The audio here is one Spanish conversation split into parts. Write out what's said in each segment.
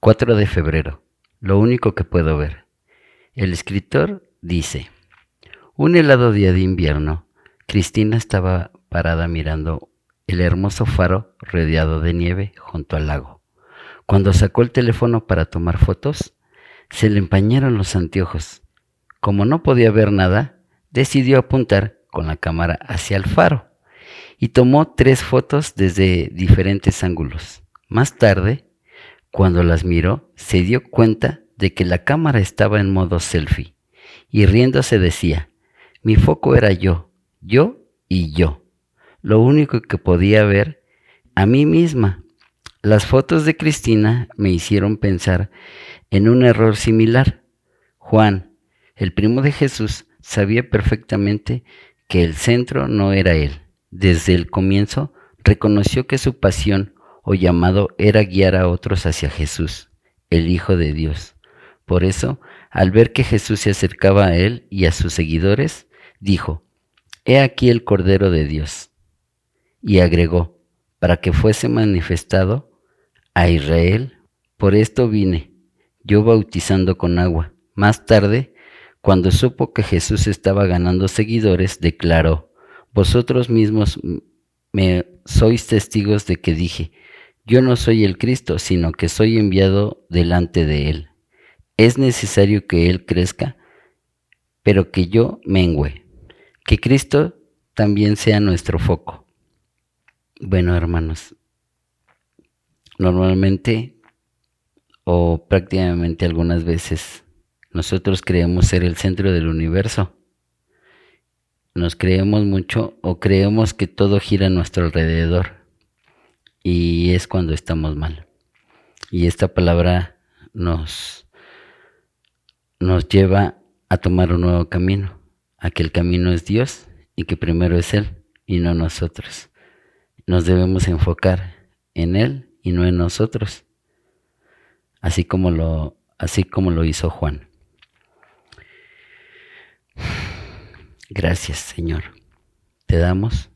4 de febrero. Lo único que puedo ver. El escritor dice, un helado día de invierno, Cristina estaba parada mirando el hermoso faro rodeado de nieve junto al lago. Cuando sacó el teléfono para tomar fotos, se le empañaron los anteojos. Como no podía ver nada, decidió apuntar con la cámara hacia el faro y tomó tres fotos desde diferentes ángulos. Más tarde, cuando las miró, se dio cuenta de que la cámara estaba en modo selfie y riéndose decía, mi foco era yo, yo y yo. Lo único que podía ver a mí misma. Las fotos de Cristina me hicieron pensar en un error similar. Juan, el primo de Jesús, sabía perfectamente que el centro no era él. Desde el comienzo reconoció que su pasión o llamado era guiar a otros hacia Jesús, el Hijo de Dios. Por eso, al ver que Jesús se acercaba a él y a sus seguidores, dijo, He aquí el Cordero de Dios. Y agregó, para que fuese manifestado a Israel, por esto vine, yo bautizando con agua. Más tarde, cuando supo que Jesús estaba ganando seguidores, declaró, Vosotros mismos me sois testigos de que dije, yo no soy el Cristo, sino que soy enviado delante de Él. Es necesario que Él crezca, pero que yo mengüe. Que Cristo también sea nuestro foco. Bueno, hermanos, normalmente o prácticamente algunas veces nosotros creemos ser el centro del universo. Nos creemos mucho o creemos que todo gira a nuestro alrededor. Y es cuando estamos mal. Y esta palabra nos nos lleva a tomar un nuevo camino, a que el camino es Dios y que primero es Él y no nosotros. Nos debemos enfocar en Él y no en nosotros, así como lo, así como lo hizo Juan. Gracias, Señor. Te damos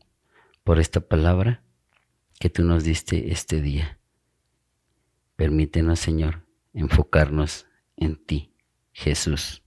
por esta palabra que tú nos diste este día. Permítenos, Señor, enfocarnos en ti. Jesús.